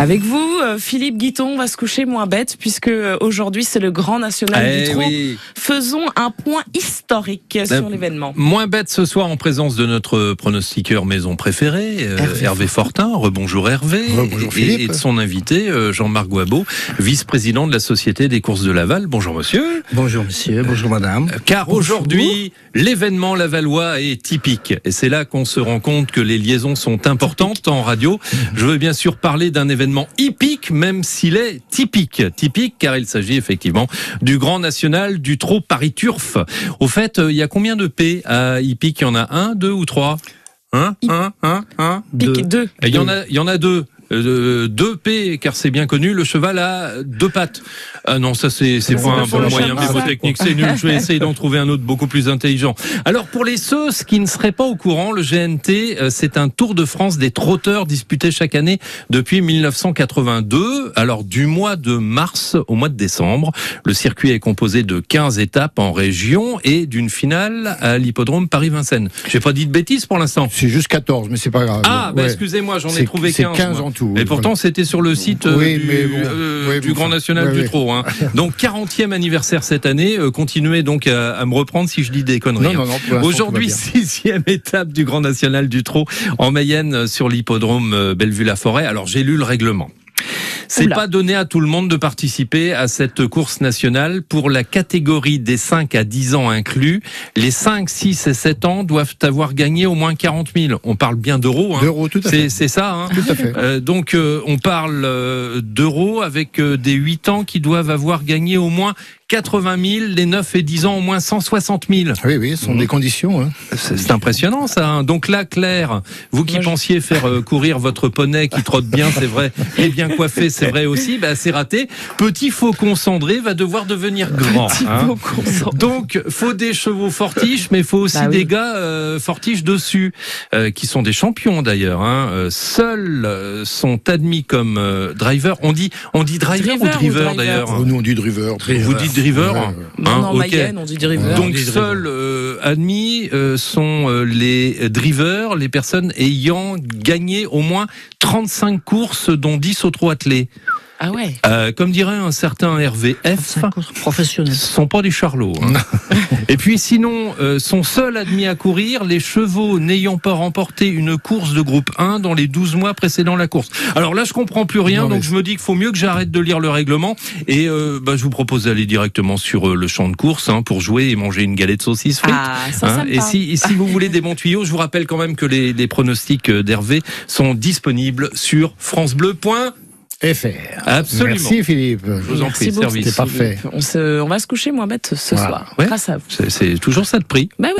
Avec vous, euh, Philippe Guiton, on va se coucher moins bête puisque euh, aujourd'hui c'est le Grand National Eh du Trot. oui. Faisons un point historique sur Euh, l'événement. Moins bête ce soir en présence de notre pronostiqueur maison préféré, Hervé Hervé, Fortin. Rebonjour Hervé. Rebonjour et, Philippe. et de son invité, Jean-Marc Guabeau, vice-président de la Société des courses de Laval. Bonjour monsieur. Bonjour monsieur, bonjour madame. Car aujourd'hui, l'événement lavallois est typique. Et c'est là qu'on se rend compte que les liaisons sont importantes en radio. Je veux bien sûr parler d'un événement hippique, même s'il est typique. Typique car il s'agit effectivement du Grand National du Trot Paris Turf. Au fait, euh, il y a combien de P à hippique? Il y en a un, deux ou trois? Un, un, un, un Pique 2. Et Il y en a, il y en a deux. Euh, deux P, car c'est bien connu, le cheval a deux pattes. Ah non, ça c'est pas un bon moyen cheval. mnémotechnique, c'est nul. Je vais essayer d'en trouver un autre beaucoup plus intelligent. Alors pour les ceux qui ne seraient pas au courant, le GNT, euh, c'est un Tour de France des trotteurs disputé chaque année depuis 1982. Alors du mois de mars au mois de décembre, le circuit est composé de 15 étapes en région et d'une finale à l'hippodrome Paris-Vincennes. J'ai pas dit de bêtises pour l'instant. C'est juste 14, mais c'est pas grave. Ah, bah Ouais. excusez-moi, j'en ai trouvé c'est 15. 15 moi. en tout. Et pourtant, c'était sur le site euh, Oui, du, mais bon. euh, Oui, du Grand National ouais, du. Trot. Hein. Donc, 40e anniversaire cette année. Euh, continuez donc à, à me reprendre si je dis des conneries. Non, hein. non, non, Aujourd'hui, sixième étape du Grand National du Trot en Mayenne sur l'hippodrome Bellevue-la-Forêt. Alors, j'ai lu le règlement. C'est pas donné à tout le monde de participer à cette course nationale. Pour la catégorie des 5 à 10 ans inclus, les 5, 6 et 7 ans doivent avoir gagné au moins 40 000. On parle bien d'euros. Hein. D'euros, tout à C'est fait. c'est ça. Hein. Tout à fait. Euh, donc euh, on parle euh, d'euros avec euh, des 8 ans qui doivent avoir gagné au moins 80 000, les 9 et 10 ans au moins 160 000. Oui, oui, ce sont des conditions. Hein. C'est c'est impressionnant ça. hein. Donc là, Claire, vous qui Moi, je- pensiez faire euh, courir votre poney qui trotte bien, c'est vrai, et bien coiffé, c'est vrai aussi, bah, c'est raté. Petit faucon cendré va devoir devenir grand. Petit hein. Donc, faut des chevaux fortiches, mais faut aussi Bah oui. des gars euh, fortiches dessus, euh, qui sont des champions d'ailleurs. Hein. Euh, Seuls euh, sont admis comme euh, driver. On dit, on dit driver, Driver ou driver, ou driver d'ailleurs? Oh, nous, on dit driver. Vous dites driver Ouais, ouais. Non, Hein, non. Mayenne, on dit driver. Donc seuls euh, admis euh, sont euh, les drivers, les personnes ayant gagné au moins 35 courses, dont 10 au trot attelé. Ah ouais. Euh, comme dirait un certain RVF, professionnel. ce sont pas des charlots. hein. Et puis sinon, euh, sont seuls admis à courir les chevaux n'ayant pas remporté une course de groupe 1 dans les 12 mois précédant la course. Alors là, je comprends plus rien, Non, donc je me dis qu'il faut mieux que j'arrête de lire le règlement. Et euh, bah, je vous propose d'aller directement sur euh, le champ de course hein, pour jouer et manger une galette saucisse frites. Ah, Hein, et si, et si vous voulez des bons tuyaux, je vous rappelle quand même que les, les pronostics euh, d'Hervé sont disponibles sur francebleu.fr. FR. Absolument. Merci Philippe. Je vous en prie, service. C'était parfait. On, se, on va se coucher moins bête ce Voilà. soir. Ouais. Grâce à vous. C'est c'est toujours ça de prix. Bah oui.